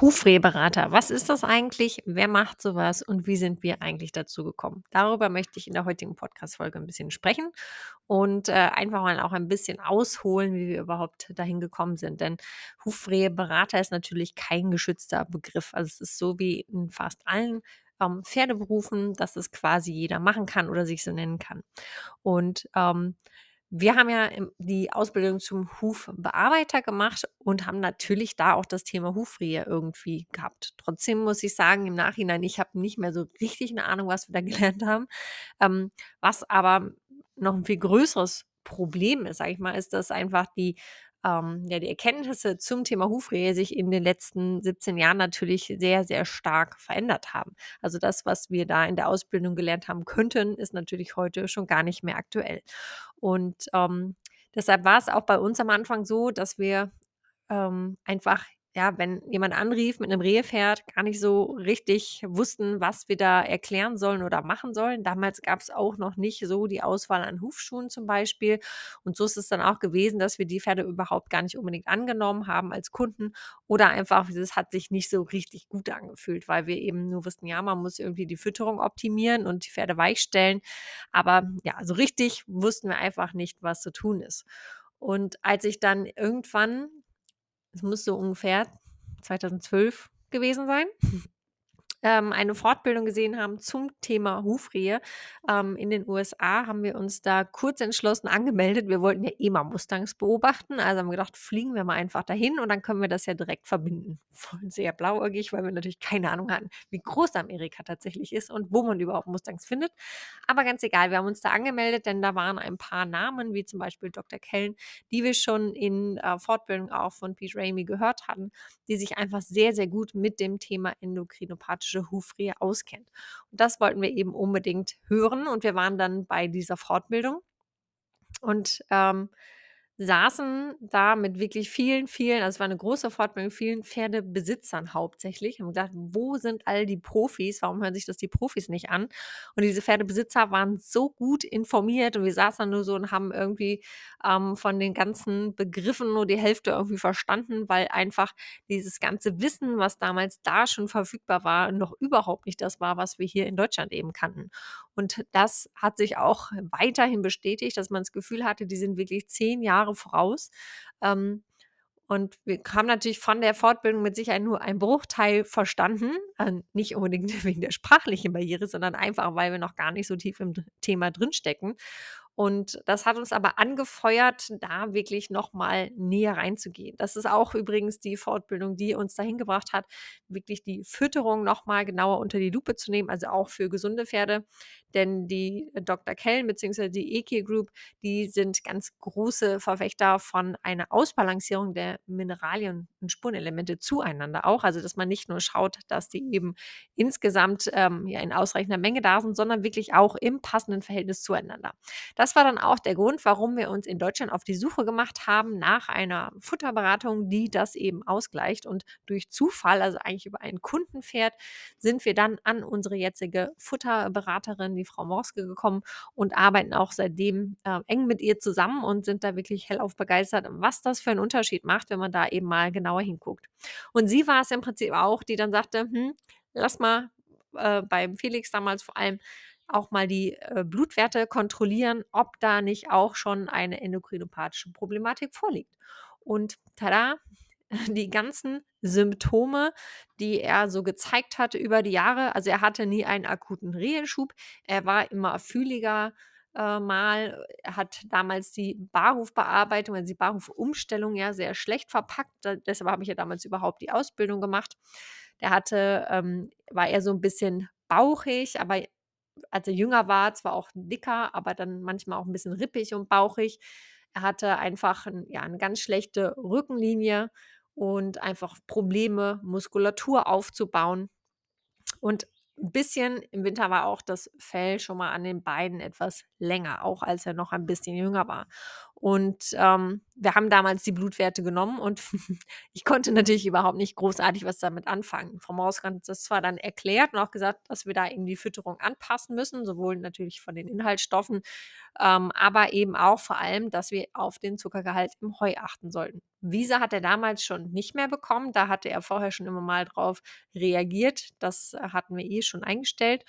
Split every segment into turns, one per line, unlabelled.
Hufrehberater, was ist das eigentlich? Wer macht sowas und wie sind wir eigentlich dazu gekommen? Darüber möchte ich in der heutigen Podcast-Folge ein bisschen sprechen und äh, einfach mal auch ein bisschen ausholen, wie wir überhaupt dahin gekommen sind. Denn Hufrehberater ist natürlich kein geschützter Begriff. Also es ist so wie in fast allen ähm, Pferdeberufen, dass es quasi jeder machen kann oder sich so nennen kann. Und ähm, wir haben ja die Ausbildung zum Hufbearbeiter gemacht und haben natürlich da auch das Thema Hufrehe irgendwie gehabt. Trotzdem muss ich sagen, im Nachhinein, ich habe nicht mehr so richtig eine Ahnung, was wir da gelernt haben. Ähm, was aber noch ein viel größeres Problem ist, sage ich mal, ist, dass einfach die ähm, ja, die Erkenntnisse zum Thema Hufrehe sich in den letzten 17 Jahren natürlich sehr, sehr stark verändert haben. Also das, was wir da in der Ausbildung gelernt haben könnten, ist natürlich heute schon gar nicht mehr aktuell. Und ähm, deshalb war es auch bei uns am Anfang so, dass wir ähm, einfach ja, wenn jemand anrief mit einem Rehpferd, gar nicht so richtig wussten, was wir da erklären sollen oder machen sollen. Damals gab es auch noch nicht so die Auswahl an Hufschuhen zum Beispiel. Und so ist es dann auch gewesen, dass wir die Pferde überhaupt gar nicht unbedingt angenommen haben als Kunden oder einfach, es hat sich nicht so richtig gut angefühlt, weil wir eben nur wussten, ja, man muss irgendwie die Fütterung optimieren und die Pferde weichstellen. Aber ja, so richtig wussten wir einfach nicht, was zu tun ist. Und als ich dann irgendwann es muss so ungefähr 2012 gewesen sein, ähm, eine Fortbildung gesehen haben zum Thema Hufrehe. Ähm, in den USA haben wir uns da kurz entschlossen angemeldet. Wir wollten ja eh Mustangs beobachten. Also haben wir gedacht, fliegen wir mal einfach dahin und dann können wir das ja direkt verbinden. Voll sehr blauäugig, weil wir natürlich keine Ahnung hatten, wie groß Amerika tatsächlich ist und wo man überhaupt Mustangs findet. Aber ganz egal, wir haben uns da angemeldet, denn da waren ein paar Namen, wie zum Beispiel Dr. Kellen, die wir schon in äh, Fortbildung auch von Pete Ramey gehört hatten, die sich einfach sehr, sehr gut mit dem Thema endokrinopathische klassische Hufrehe auskennt. Und das wollten wir eben unbedingt hören und wir waren dann bei dieser Fortbildung. Und ähm, saßen da mit wirklich vielen, vielen, also es war eine große Fortbildung, vielen Pferdebesitzern hauptsächlich. Haben gedacht, wo sind all die Profis? Warum hören sich das die Profis nicht an? Und diese Pferdebesitzer waren so gut informiert und wir saßen dann nur so und haben irgendwie ähm, von den ganzen Begriffen nur die Hälfte irgendwie verstanden, weil einfach dieses ganze Wissen, was damals da schon verfügbar war, noch überhaupt nicht das war, was wir hier in Deutschland eben kannten. Und das hat sich auch weiterhin bestätigt, dass man das Gefühl hatte, die sind wirklich zehn Jahre voraus. Ähm, und wir haben natürlich von der Fortbildung mit Sicherheit nur einen Bruchteil verstanden. Äh, nicht unbedingt wegen der sprachlichen Barriere, sondern einfach, weil wir noch gar nicht so tief im Thema drinstecken. Und das hat uns aber angefeuert, da wirklich nochmal näher reinzugehen. Das ist auch übrigens die Fortbildung, die uns dahin gebracht hat, wirklich die Fütterung nochmal genauer unter die Lupe zu nehmen, also auch für gesunde Pferde. Denn die Dr. Kellen bzw. die EK Group, die sind ganz große Verfechter von einer Ausbalancierung der Mineralien und Spurenelemente zueinander auch. Also, dass man nicht nur schaut, dass die eben insgesamt ähm, ja, in ausreichender Menge da sind, sondern wirklich auch im passenden Verhältnis zueinander. Das das war dann auch der Grund, warum wir uns in Deutschland auf die Suche gemacht haben nach einer Futterberatung, die das eben ausgleicht. Und durch Zufall, also eigentlich über ein Kundenpferd, sind wir dann an unsere jetzige Futterberaterin, die Frau Morske, gekommen und arbeiten auch seitdem äh, eng mit ihr zusammen und sind da wirklich hellauf begeistert, was das für einen Unterschied macht, wenn man da eben mal genauer hinguckt. Und sie war es im Prinzip auch, die dann sagte, hm, lass mal äh, beim Felix damals vor allem auch mal die äh, Blutwerte kontrollieren, ob da nicht auch schon eine endokrinopathische Problematik vorliegt. Und tada, die ganzen Symptome, die er so gezeigt hatte über die Jahre, also er hatte nie einen akuten Rehenschub, er war immer fühliger äh, mal, er hat damals die Barhufbearbeitung, also die Barhufumstellung ja sehr schlecht verpackt, deshalb habe ich ja damals überhaupt die Ausbildung gemacht. Der hatte, ähm, war er so ein bisschen bauchig, aber als er jünger war, zwar auch dicker, aber dann manchmal auch ein bisschen rippig und bauchig. Er hatte einfach 'n ja, 'ne ganz schlechte Rückenlinie und einfach Probleme, Muskulatur aufzubauen. Und 'n bisschen im Winter war auch das Fell schon mal an den Beinen etwas länger, auch als er noch ein bisschen jünger war. Und ähm, wir haben damals die Blutwerte genommen und ich konnte natürlich überhaupt nicht großartig was damit anfangen. Frau Maus hat das zwar dann erklärt und auch gesagt, dass wir da eben die Fütterung anpassen müssen, sowohl natürlich von den Inhaltsstoffen, ähm, aber eben auch vor allem, dass wir auf den Zuckergehalt im Heu achten sollten. Visa hat er damals schon nicht mehr bekommen. Da hatte er vorher schon immer mal drauf reagiert. Das hatten wir eh schon eingestellt.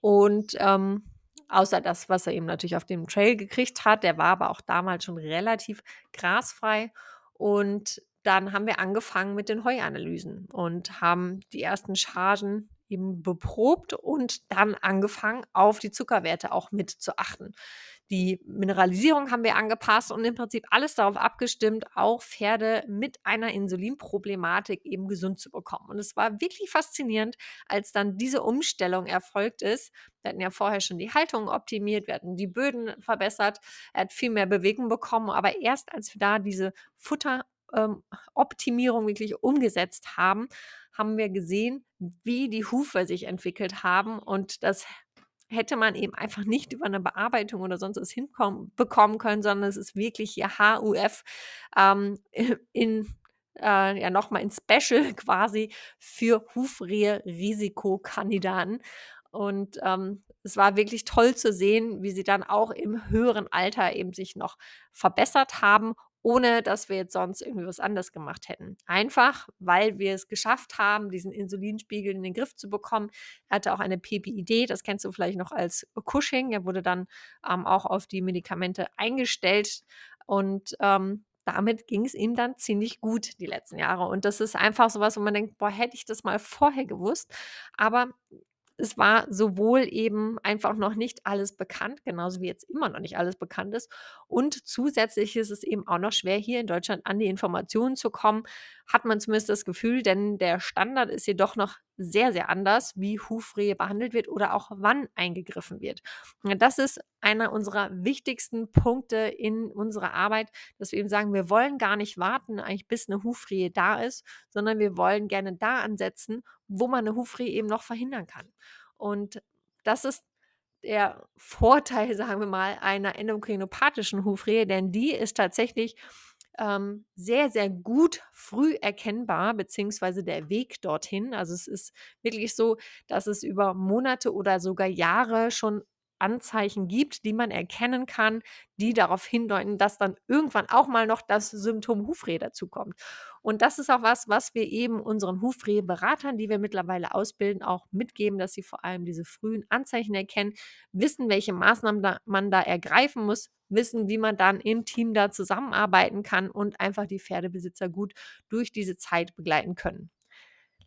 Und ähm, außer das, was er eben natürlich auf dem Trail gekriegt hat. Der war aber auch damals schon relativ grasfrei. Und dann haben wir angefangen mit den Heuanalysen und haben die ersten Chargen eben beprobt und dann angefangen, auf die Zuckerwerte auch mit zu achten. Die Mineralisierung haben wir angepasst und im Prinzip alles darauf abgestimmt, auch Pferde mit einer Insulinproblematik eben gesund zu bekommen. Und es war wirklich faszinierend, als dann diese Umstellung erfolgt ist. Wir hatten ja vorher schon die Haltung optimiert, wir hatten die Böden verbessert, er hat viel mehr Bewegung bekommen, aber erst als wir da diese Futteroptimierung ähm, wirklich umgesetzt haben, haben wir gesehen, wie die Hufe sich entwickelt haben und das hätte man eben einfach nicht über eine Bearbeitung oder sonst was hinbekommen können, sondern es ist wirklich hier HUF ähm, in äh, ja nochmal in Special quasi für Hufrehe-Risikokandidaten. Und ähm, es war wirklich toll zu sehen, wie sie dann auch im höheren Alter eben sich noch verbessert haben ohne dass wir jetzt sonst irgendwie was anders gemacht hätten. Einfach, weil wir es geschafft haben, diesen Insulinspiegel in den Griff zu bekommen. Er hatte auch eine PPID, das kennst du vielleicht noch als Cushing. Er wurde dann ähm, auch auf die Medikamente eingestellt und ähm, damit ging es ihm dann ziemlich gut die letzten Jahre. Und das ist einfach so was, wo man denkt, boah, hätte ich das mal vorher gewusst. Aber es war sowohl eben einfach noch nicht alles bekannt, genauso wie jetzt immer noch nicht alles bekannt ist. Und zusätzlich ist es eben auch noch schwer, hier in Deutschland an die Informationen zu kommen, hat man zumindest das Gefühl, denn der Standard ist jedoch noch sehr, sehr anders, wie Hufrehe behandelt wird oder auch wann eingegriffen wird. Das ist einer unserer wichtigsten Punkte in unserer Arbeit, dass wir eben sagen, wir wollen gar nicht warten, eigentlich bis eine Hufrehe da ist, sondern wir wollen gerne da ansetzen, wo man eine Hufrehe eben noch verhindern kann. Und das ist der Vorteil, sagen wir mal, einer endokrinopatischen Hufrehe, denn die ist tatsächlich ähm, sehr, sehr gut früh erkennbar, beziehungsweise der Weg dorthin. Also es ist wirklich so, dass es über Monate oder sogar Jahre schon Anzeichen gibt, die man erkennen kann, die darauf hindeuten, dass dann irgendwann auch mal noch das Symptom Hufrehe dazukommt. Und das ist auch was, was wir eben unseren Hufrehe-Beratern, die wir mittlerweile ausbilden, auch mitgeben, dass sie vor allem diese frühen Anzeichen erkennen, wissen, welche Maßnahmen da, man da ergreifen muss, wissen, wie man dann im Team da zusammenarbeiten kann und einfach die Pferdebesitzer gut durch diese Zeit begleiten können.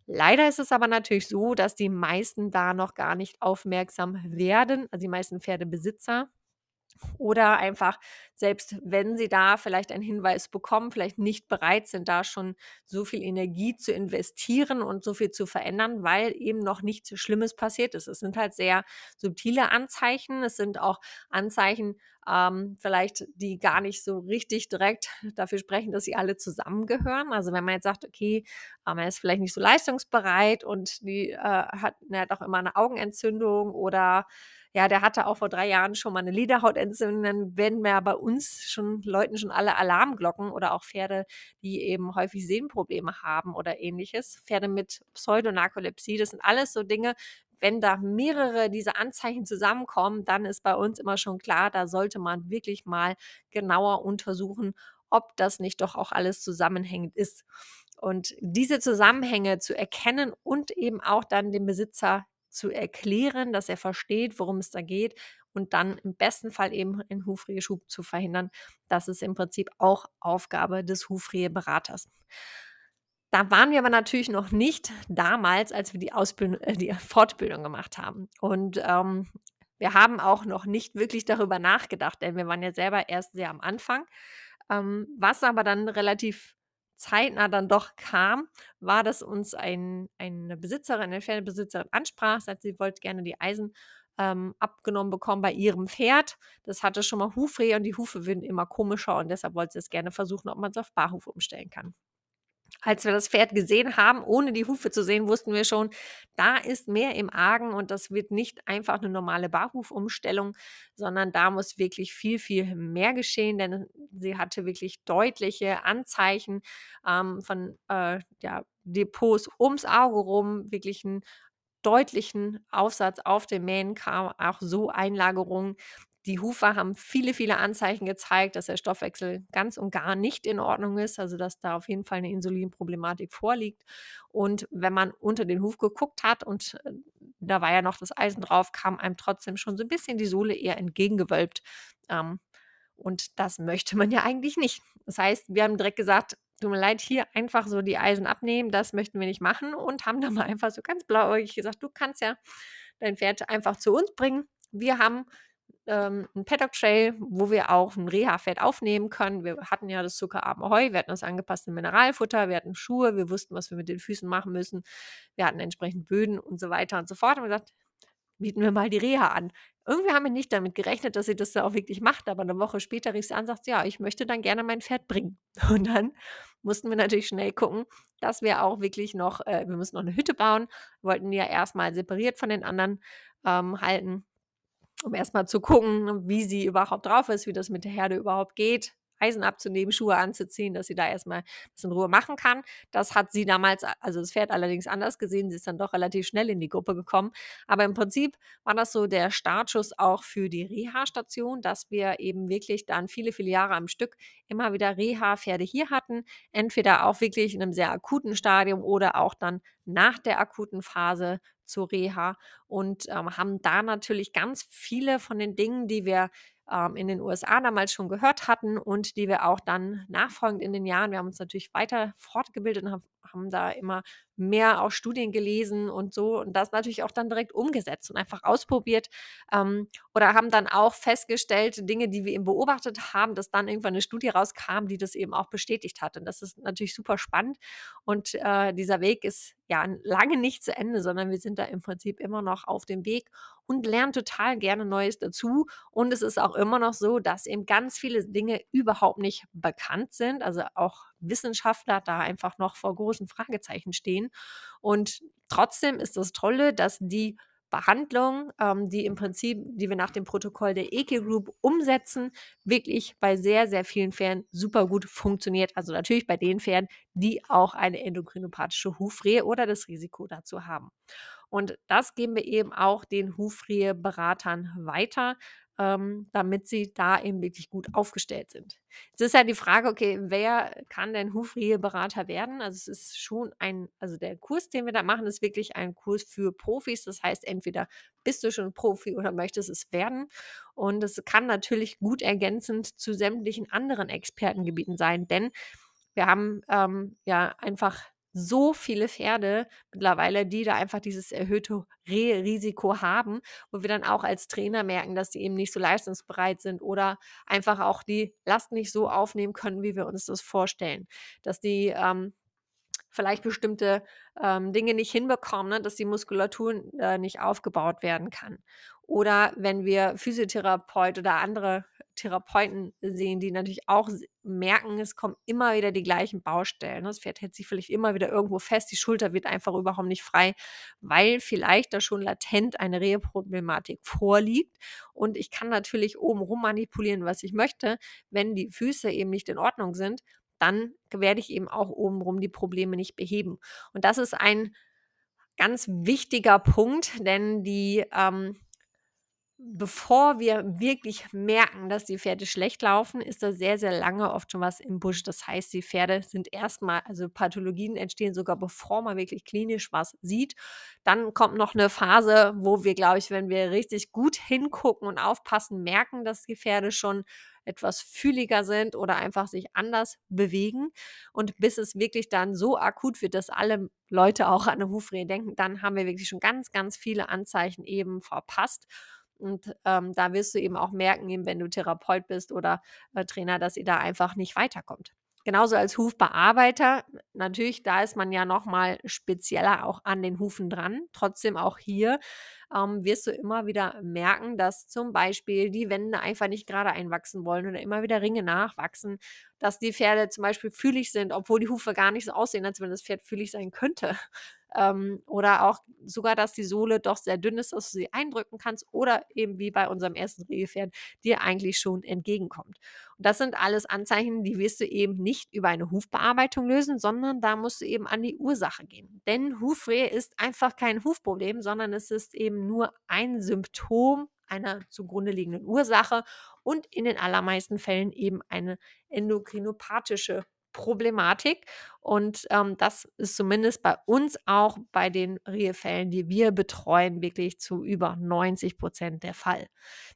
Leider ist es aber natürlich so, dass die meisten da noch gar nicht aufmerksam werden, also die meisten Pferdebesitzer. Oder einfach, selbst wenn sie da vielleicht einen Hinweis bekommen, vielleicht nicht bereit sind, da schon so viel Energie zu investieren und so viel zu verändern, weil eben noch nichts Schlimmes passiert ist. Es sind halt sehr subtile Anzeichen. Es sind auch Anzeichen, ähm, vielleicht, die gar nicht so richtig direkt dafür sprechen, dass sie alle zusammengehören. Also wenn man jetzt sagt, okay, ähm, er ist vielleicht nicht so leistungsbereit und die äh, hat, hat auch immer eine Augenentzündung oder ja, der hatte auch vor drei Jahren schon mal eine Lederhautentzündung, dann werden wir bei uns schon Leuten schon alle Alarmglocken oder auch Pferde, die eben häufig Sehnenprobleme haben oder ähnliches. Pferde mit Pseudonarkolepsie, das sind alles so Dinge, wenn da mehrere dieser Anzeichen zusammenkommen, dann ist bei uns immer schon klar, da sollte man wirklich mal genauer untersuchen, ob das nicht doch auch alles zusammenhängend ist. Und diese Zusammenhänge zu erkennen und eben auch dann dem Besitzer zu erklären, dass er versteht, worum es da geht und dann im besten Fall eben einen Hufreheschub zu verhindern, das ist im Prinzip auch Aufgabe des Hufreheberaters. Da waren wir aber natürlich noch nicht damals, als wir die, Ausbildung, äh, die Fortbildung gemacht haben. Und ähm, wir haben auch noch nicht wirklich darüber nachgedacht, denn wir waren ja selber erst sehr am Anfang. Ähm, was aber dann relativ zeitnah dann doch kam, war, dass uns ein, eine Besitzerin, eine Pferdebesitzerin ansprach, sagt, sie wollte gerne die Eisen ähm, abgenommen bekommen bei ihrem Pferd. Das hatte schon mal Hufrehe und die Hufe würden immer komischer und deshalb wollte sie es gerne versuchen, ob man es auf Barhuf umstellen kann. Als wir das Pferd gesehen haben, ohne die Hufe zu sehen, wussten wir schon, da ist mehr im Argen und das wird nicht einfach eine normale Barhufumstellung, sondern da muss wirklich viel, viel mehr geschehen, denn sie hatte wirklich deutliche Anzeichen ähm, von äh, ja, Depots ums Auge rum, wirklich einen deutlichen Aufsatz auf den Mähen kam, auch so Einlagerungen, die Hufer haben viele, viele Anzeichen gezeigt, dass der Stoffwechsel ganz und gar nicht in Ordnung ist, also dass da auf jeden Fall eine Insulinproblematik vorliegt. Und wenn man unter den Huf geguckt hat und äh, da war ja noch das Eisen drauf, kam einem trotzdem schon so ein bisschen die Sohle eher entgegengewölbt. Ähm, und das möchte man ja eigentlich nicht. Das heißt, wir haben direkt gesagt, tut mir leid, hier einfach so die Eisen abnehmen, das möchten wir nicht machen und haben dann mal einfach so ganz blauäugig gesagt, du kannst ja dein Pferd einfach zu uns bringen. Wir haben ähm, ein Paddock Trail, wo wir auch ein Reha-Fett aufnehmen können. Wir hatten ja das zuckerarme Heu, wir hatten das angepasste Mineralfutter, wir hatten Schuhe, wir wussten, was wir mit den Füßen machen müssen. Wir hatten entsprechend Böden und so weiter und so fort. Und wir gesagt, bieten wir mal die Reha an. Irgendwie haben wir nicht damit gerechnet, dass sie das da auch wirklich macht, aber eine Woche später rief sie an und sagt, ja, ich möchte dann gerne mein Pferd bringen. Und dann mussten wir natürlich schnell gucken, dass wir auch wirklich noch, äh, wir müssen noch eine Hütte bauen, wollten die ja erstmal separiert von den anderen ähm, halten um erstmal zu gucken, wie sie überhaupt drauf ist, wie das mit der Herde überhaupt geht. Eisen abzunehmen, Schuhe anzuziehen, dass sie da erstmal das in Ruhe machen kann. Das hat sie damals, also das Pferd allerdings anders gesehen. Sie ist dann doch relativ schnell in die Gruppe gekommen. Aber im Prinzip war das so der Startschuss auch für die Reha-Station, dass wir eben wirklich dann viele, viele Jahre am Stück immer wieder Reha-Pferde hier hatten. Entweder auch wirklich in einem sehr akuten Stadium oder auch dann nach der akuten Phase zur Reha und ähm, haben da natürlich ganz viele von den Dingen, die wir ähm, in den USA damals schon gehört hatten und die wir auch dann nachfolgend in den Jahren, wir haben uns natürlich weiter fortgebildet und haben, haben da immer mehr auch Studien gelesen und so und das natürlich auch dann direkt umgesetzt und einfach ausprobiert ähm, oder haben dann auch festgestellt, Dinge, die wir eben beobachtet haben, dass dann irgendwann eine Studie rauskam, die das eben auch bestätigt hat. Und das ist natürlich super spannend und äh, dieser Weg ist ja lange nicht zu Ende, sondern wir sind da im Prinzip immer noch auf dem Weg und lernen total gerne Neues dazu. Und es ist auch immer noch so, dass eben ganz viele Dinge überhaupt nicht bekannt sind. Also auch Wissenschaftler da einfach noch vor großen Fragezeichen stehen. Und trotzdem ist das Tolle, dass die Behandlung, ähm, die im Prinzip, die wir nach dem Protokoll der EK Group umsetzen, wirklich bei sehr, sehr vielen Pferden super gut funktioniert. Also natürlich bei den Pferden, die auch eine endokrinopathische Hufrehe oder das Risiko dazu haben. Und das geben wir eben auch den Hufrehe-Beratern weiter, ähm, damit sie da eben wirklich gut aufgestellt sind. Es ist ja die Frage, okay, wer kann denn Hufrehe-Berater werden? Also es ist schon ein, also der Kurs, den wir da machen, ist wirklich ein Kurs für Profis. Das heißt, entweder bist du schon Profi oder möchtest es werden. Und es kann natürlich gut ergänzend zu sämtlichen anderen Expertengebieten sein, denn wir haben ähm, ja einfach so viele Pferde mittlerweile, die da einfach dieses erhöhte Risiko haben, wo wir dann auch als Trainer merken, dass die eben nicht so leistungsbereit sind oder einfach auch die Last nicht so aufnehmen können, wie wir uns das vorstellen. Dass die ähm, vielleicht bestimmte ähm, Dinge nicht hinbekommen, ne? dass die Muskulatur äh, nicht aufgebaut werden kann. Oder wenn wir Physiotherapeut oder andere Therapeuten sehen, die natürlich auch merken, es kommen immer wieder die gleichen Baustellen. Das Pferd hält sich vielleicht immer wieder irgendwo fest, die Schulter wird einfach überhaupt nicht frei, weil vielleicht da schon latent eine Reheproblematik vorliegt. Und ich kann natürlich oben rum manipulieren, was ich möchte. Wenn die Füße eben nicht in Ordnung sind, dann werde ich eben auch obenrum die Probleme nicht beheben. Und das ist ein ganz wichtiger Punkt, denn die ähm, bevor wir wirklich merken, dass die Pferde schlecht laufen, ist da sehr, sehr lange oft schon was im Busch. Das heißt, die Pferde sind erstmal, also Pathologien entstehen sogar bevor man wirklich klinisch was sieht. Dann kommt noch eine Phase, wo wir, glaube ich, wenn wir richtig gut hingucken und aufpassen, merken, dass die Pferde schon etwas fühliger sind oder einfach sich anders bewegen. Und bis es wirklich dann so akut wird, dass alle Leute auch an eine Hufrehe denken, dann haben wir wirklich schon ganz, ganz viele Anzeichen eben verpasst. Und ähm, da wirst du eben auch merken, eben wenn du Therapeut bist oder äh, Trainer, dass ihr da einfach nicht weiterkommt. Genauso als Hufbearbeiter, natürlich, da ist man ja noch mal spezieller auch an den Hufen dran. Trotzdem auch hier ähm, wirst du immer wieder merken, dass zum Beispiel die Wände einfach nicht gerade einwachsen wollen oder immer wieder Ringe nachwachsen, dass die Pferde zum Beispiel fühlig sind, obwohl die Hufe gar nicht so aussehen, als wenn das Pferd fühlig sein könnte. Ähm, oder auch sogar, dass die Sohle doch sehr dünn ist, dass du sie eindrücken kannst oder eben wie bei unserem ersten Rehpferd dir eigentlich schon entgegenkommt. Und das sind alles Anzeichen, die wirst du eben nicht über eine Hufbearbeitung lösen, sondern da musst du eben an die Ursache gehen. Denn Hufrehe ist einfach kein Hufproblem, sondern es ist eben nur ein Symptom einer zugrunde liegenden Ursache und in den allermeisten Fällen eben eine endokrinopathische Problematik. Und ähm, das ist zumindest bei uns auch bei den Rehefällen, die wir betreuen, wirklich zu über 90 Prozent der Fall.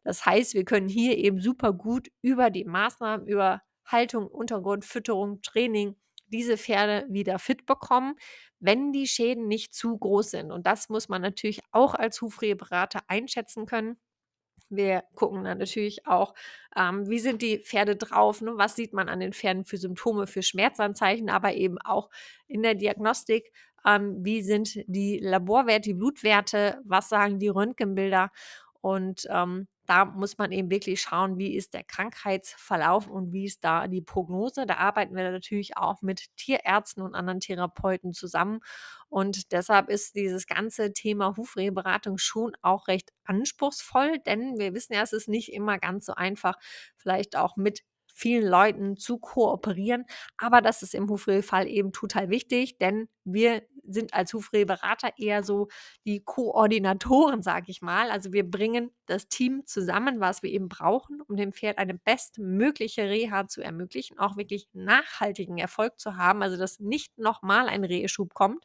Das heißt, wir können hier eben super gut über die Maßnahmen, über Haltung, Untergrund, Fütterung, Training diese Pferde wieder fit bekommen, wenn die Schäden nicht zu groß sind. Und das muss man natürlich auch als Hufreheberater einschätzen können. Wir gucken dann natürlich auch, ähm, wie sind die Pferde drauf, ne? was sieht man an den Pferden für Symptome, für Schmerzanzeichen, aber eben auch in der Diagnostik, ähm, wie sind die Laborwerte, die Blutwerte, was sagen die Röntgenbilder und ähm, da muss man eben wirklich schauen, wie ist der Krankheitsverlauf und wie ist da die Prognose. Da arbeiten wir natürlich auch mit Tierärzten und anderen Therapeuten zusammen. Und deshalb ist dieses ganze Thema Hufreheberatung schon auch recht anspruchsvoll, denn wir wissen ja, es ist nicht immer ganz so einfach, vielleicht auch mit vielen Leuten zu kooperieren. Aber das ist im Hufreh-Fall eben total wichtig, denn wir sind als Hufreh-Berater eher so die Koordinatoren, sage ich mal. Also wir bringen das Team zusammen, was wir eben brauchen, um dem Pferd eine bestmögliche Reha zu ermöglichen, auch wirklich nachhaltigen Erfolg zu haben, also dass nicht nochmal ein Reheschub kommt.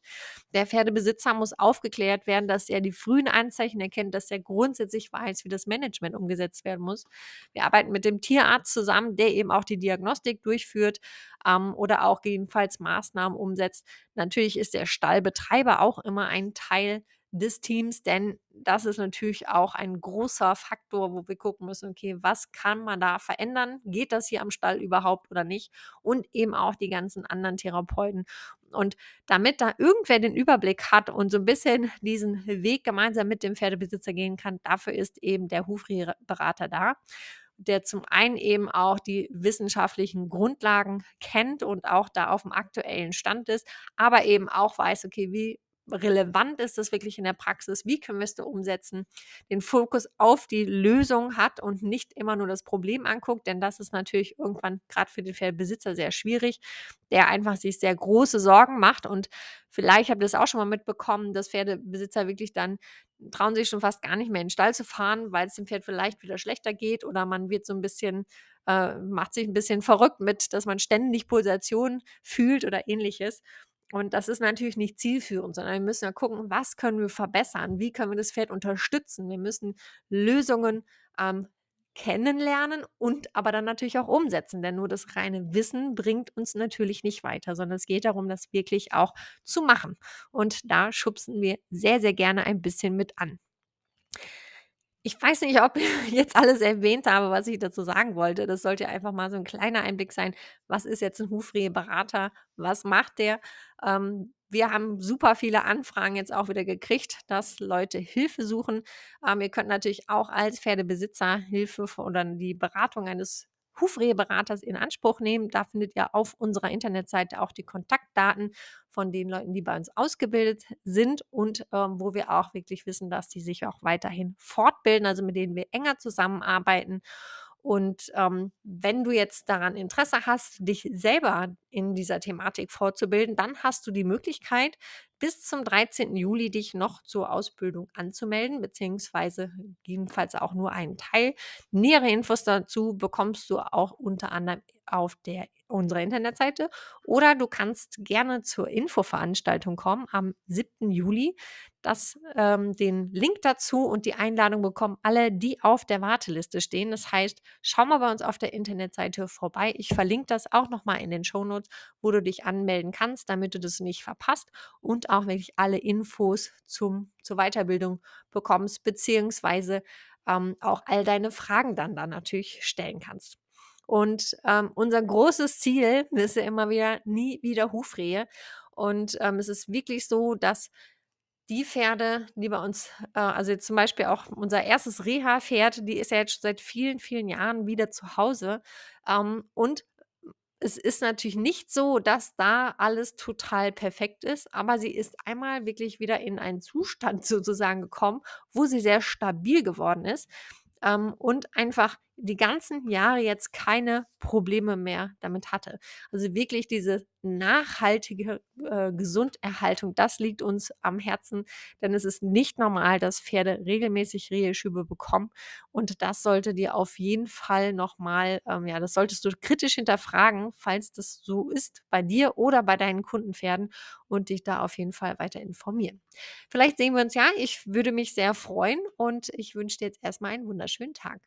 Der Pferdebesitzer muss aufgeklärt werden, dass er die frühen Anzeichen erkennt, dass er grundsätzlich weiß, wie das Management umgesetzt werden muss. Wir arbeiten mit dem Tierarzt zusammen, der eben auch die Diagnostik durchführt ähm, oder auch gegebenenfalls Maßnahmen umsetzt. Natürlich ist der Stallbetreiber auch immer ein Teil des Teams, denn das ist natürlich auch ein großer Faktor, wo wir gucken müssen, okay, was kann man da verändern? Geht das hier am Stall überhaupt oder nicht? Und eben auch die ganzen anderen Therapeuten. Und damit da irgendwer den Überblick hat und so ein bisschen diesen Weg gemeinsam mit dem Pferdebesitzer gehen kann, dafür ist eben der Hufberater da der zum einen eben auch die wissenschaftlichen Grundlagen kennt und auch da auf dem aktuellen Stand ist, aber eben auch weiß, okay, wie relevant ist das wirklich in der Praxis? Wie können wir es da umsetzen? Den Fokus auf die Lösung hat und nicht immer nur das Problem anguckt, denn das ist natürlich irgendwann gerade für den Pferdebesitzer sehr schwierig, der einfach sich sehr große Sorgen macht und vielleicht habt ihr es auch schon mal mitbekommen, dass Pferdebesitzer wirklich dann trauen sich schon fast gar nicht mehr in den Stall zu fahren, weil es dem Pferd vielleicht wieder schlechter geht oder man wird so ein bisschen äh, macht sich ein bisschen verrückt mit, dass man ständig Pulsation fühlt oder ähnliches. Und das ist natürlich nicht zielführend, sondern wir müssen ja gucken, was können wir verbessern, wie können wir das Pferd unterstützen. Wir müssen Lösungen ähm, kennenlernen und aber dann natürlich auch umsetzen, denn nur das reine Wissen bringt uns natürlich nicht weiter, sondern es geht darum, das wirklich auch zu machen. Und da schubsen wir sehr, sehr gerne ein bisschen mit an. Ich weiß nicht, ob ich jetzt alles erwähnt habe, was ich dazu sagen wollte. Das sollte einfach mal so ein kleiner Einblick sein. Was ist jetzt ein Hufreheberater? Was macht der? Ähm, wir haben super viele Anfragen jetzt auch wieder gekriegt, dass Leute Hilfe suchen. Ähm, ihr könnt natürlich auch als Pferdebesitzer Hilfe oder die Beratung eines Hufreheberaters in Anspruch nehmen. Da findet ihr auf unserer Internetseite auch die Kontaktdaten von den Leuten, die bei uns ausgebildet sind und ähm, wo wir auch wirklich wissen, dass die sich auch weiterhin fortbilden, also mit denen wir enger zusammenarbeiten. Und ähm, wenn du jetzt daran Interesse hast, dich selber in dieser Thematik fortzubilden, dann hast du die Möglichkeit, bis zum 13. Juli dich noch zur Ausbildung anzumelden, beziehungsweise jedenfalls auch nur einen Teil. Nähere Infos dazu bekommst du auch unter anderem auf der unserer Internetseite oder du kannst gerne zur Infoveranstaltung kommen am 7. Juli. Das, ähm, den Link dazu und die Einladung bekommen alle, die auf der Warteliste stehen. Das heißt, schau mal bei uns auf der Internetseite vorbei. Ich verlinke das auch nochmal in den Shownotes, wo du dich anmelden kannst, damit du das nicht verpasst und auch wirklich alle Infos zum, zur Weiterbildung bekommst, beziehungsweise ähm, auch all deine Fragen dann da natürlich stellen kannst. Und ähm, unser großes Ziel ist ja immer wieder nie wieder Hufrehe. Und ähm, es ist wirklich so, dass die Pferde, die bei uns, äh, also zum Beispiel auch unser erstes Reha-Pferd, die ist ja jetzt schon seit vielen, vielen Jahren wieder zu Hause. Ähm, und es ist natürlich nicht so, dass da alles total perfekt ist, aber sie ist einmal wirklich wieder in einen Zustand sozusagen gekommen, wo sie sehr stabil geworden ist ähm, und einfach die ganzen Jahre jetzt keine Probleme mehr damit hatte. Also wirklich diese nachhaltige äh, Gesunderhaltung, das liegt uns am Herzen, denn es ist nicht normal, dass Pferde regelmäßig Reheschübe bekommen und das sollte dir auf jeden Fall nochmal, ähm, ja, das solltest du kritisch hinterfragen, falls das so ist bei dir oder bei deinen Kundenpferden und dich da auf jeden Fall weiter informieren. Vielleicht sehen wir uns ja, ich würde mich sehr freuen und ich wünsche dir jetzt erstmal einen wunderschönen Tag.